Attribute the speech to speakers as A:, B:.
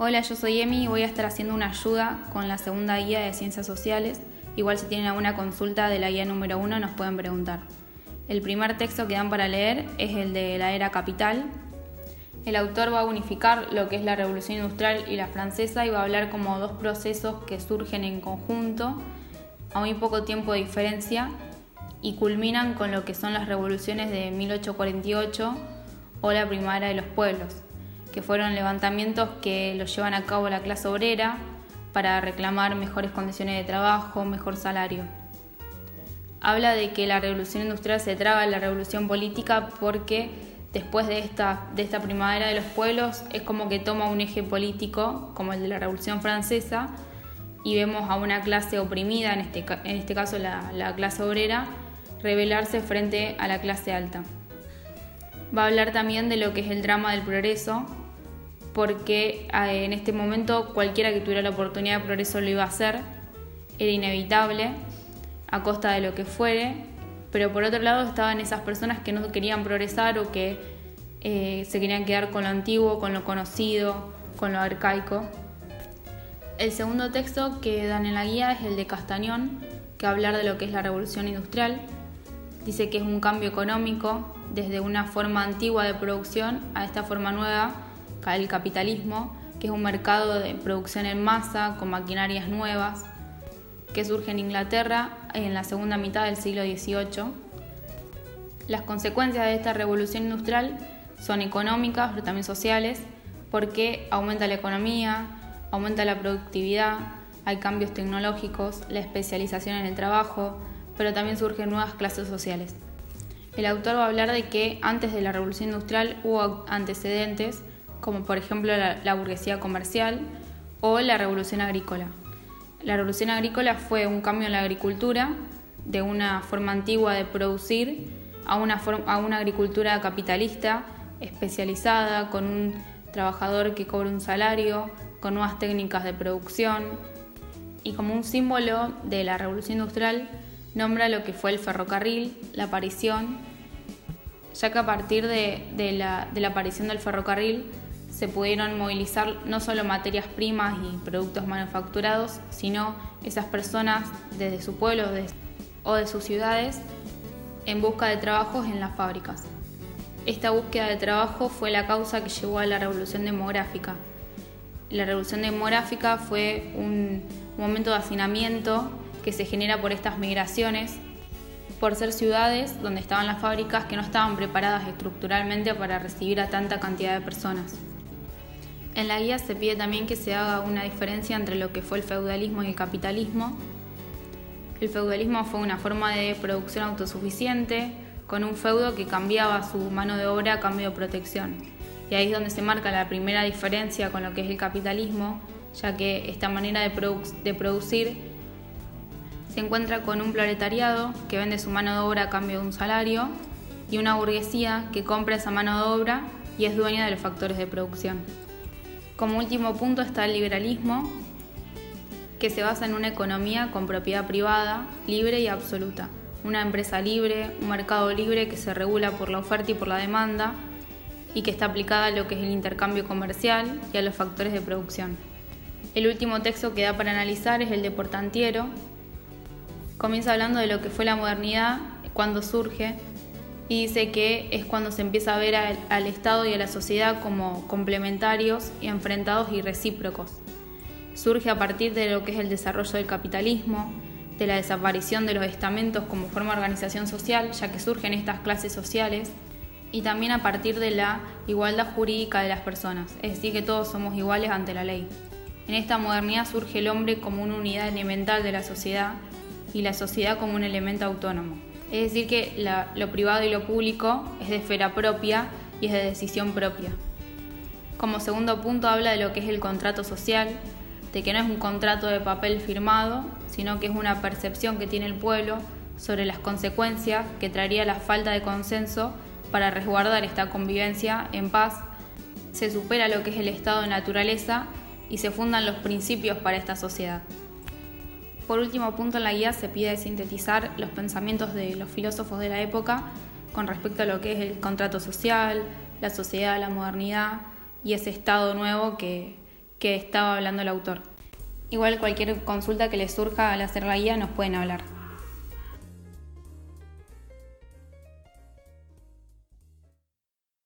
A: Hola, yo soy Emi y voy a estar haciendo una ayuda con la segunda guía de ciencias sociales. Igual si tienen alguna consulta de la guía número uno nos pueden preguntar. El primer texto que dan para leer es el de la era capital. El autor va a unificar lo que es la revolución industrial y la francesa y va a hablar como dos procesos que surgen en conjunto a muy poco tiempo de diferencia y culminan con lo que son las revoluciones de 1848 o la primavera de los pueblos que fueron levantamientos que los llevan a cabo la clase obrera para reclamar mejores condiciones de trabajo, mejor salario. Habla de que la revolución industrial se traga en la revolución política porque después de esta, de esta primavera de los pueblos es como que toma un eje político como el de la revolución francesa y vemos a una clase oprimida, en este, en este caso la, la clase obrera, rebelarse frente a la clase alta. Va a hablar también de lo que es el drama del progreso, porque eh, en este momento cualquiera que tuviera la oportunidad de progreso lo iba a hacer, era inevitable, a costa de lo que fuere, pero por otro lado estaban esas personas que no querían progresar o que eh, se querían quedar con lo antiguo, con lo conocido, con lo arcaico. El segundo texto que dan en la guía es el de Castañón, que hablar de lo que es la revolución industrial. Dice que es un cambio económico desde una forma antigua de producción a esta forma nueva el capitalismo, que es un mercado de producción en masa con maquinarias nuevas, que surge en Inglaterra en la segunda mitad del siglo XVIII. Las consecuencias de esta revolución industrial son económicas, pero también sociales, porque aumenta la economía, aumenta la productividad, hay cambios tecnológicos, la especialización en el trabajo, pero también surgen nuevas clases sociales. El autor va a hablar de que antes de la revolución industrial hubo antecedentes como por ejemplo la, burguesía comercial o la revolución agrícola. La revolución agrícola fue un cambio en la agricultura de una forma antigua de producir a una, a una agricultura capitalista especializada con un trabajador que cobra un salario, con nuevas técnicas de producción y como un símbolo de la revolución industrial nombra lo que fue el ferrocarril, la aparición, ya que a partir de la aparición del ferrocarril se pudieron movilizar no solo materias primas y productos manufacturados, sino esas personas desde su pueblo o de sus ciudades en busca de trabajos en las fábricas. Esta búsqueda de trabajo fue la causa que llevó a la revolución demográfica. La revolución demográfica fue un momento de hacinamiento que se genera por estas migraciones, por ser ciudades donde estaban las fábricas que no estaban preparadas estructuralmente para recibir a tanta cantidad de personas. En la guía se pide también que se haga una diferencia entre lo que fue el feudalismo y el capitalismo. El feudalismo fue una forma de producción autosuficiente, con un feudo que cambiaba su mano de obra a cambio de protección. Y ahí es donde se marca la primera diferencia con lo que es el capitalismo, ya que esta manera de, de producir se encuentra con un proletariado que vende su mano de obra a cambio de un salario y una burguesía que compra esa mano de obra y es dueña de los factores de producción. Como último punto está el liberalismo, que se basa en una economía con propiedad privada, libre y absoluta. Una empresa libre, un mercado libre que se regula por la oferta y por la demanda y que está aplicada a lo que es el intercambio comercial y a los factores de producción. El último texto que da para analizar es el de Portantiero. Comienza hablando de lo que fue la modernidad, cuando surge, y dice que es cuando se empieza a ver al, Estado y a la sociedad como complementarios y enfrentados y recíprocos. Surge a partir de lo que es el desarrollo del capitalismo, de la desaparición de los estamentos como forma de organización social, ya que surgen estas clases sociales, y también a partir de la igualdad jurídica de las personas, es decir, que todos somos iguales ante la ley. En esta modernidad surge el hombre como una unidad elemental de la sociedad y la sociedad como un elemento autónomo. Es decir, que lo privado y lo público es de esfera propia y es de decisión propia. Como segundo punto habla de lo que es el contrato social, de que no es un contrato de papel firmado, sino que es una percepción que tiene el pueblo sobre las consecuencias que traería la falta de consenso para resguardar esta convivencia en paz. Se supera lo que es el estado de naturaleza y se fundan los principios para esta sociedad. Por último punto en la guía se pide sintetizar los pensamientos de los filósofos de la época con respecto a lo que es el contrato social, la sociedad, la modernidad y ese estado nuevo que, estaba hablando el autor. Igual cualquier consulta que les surja al hacer la guía nos pueden hablar.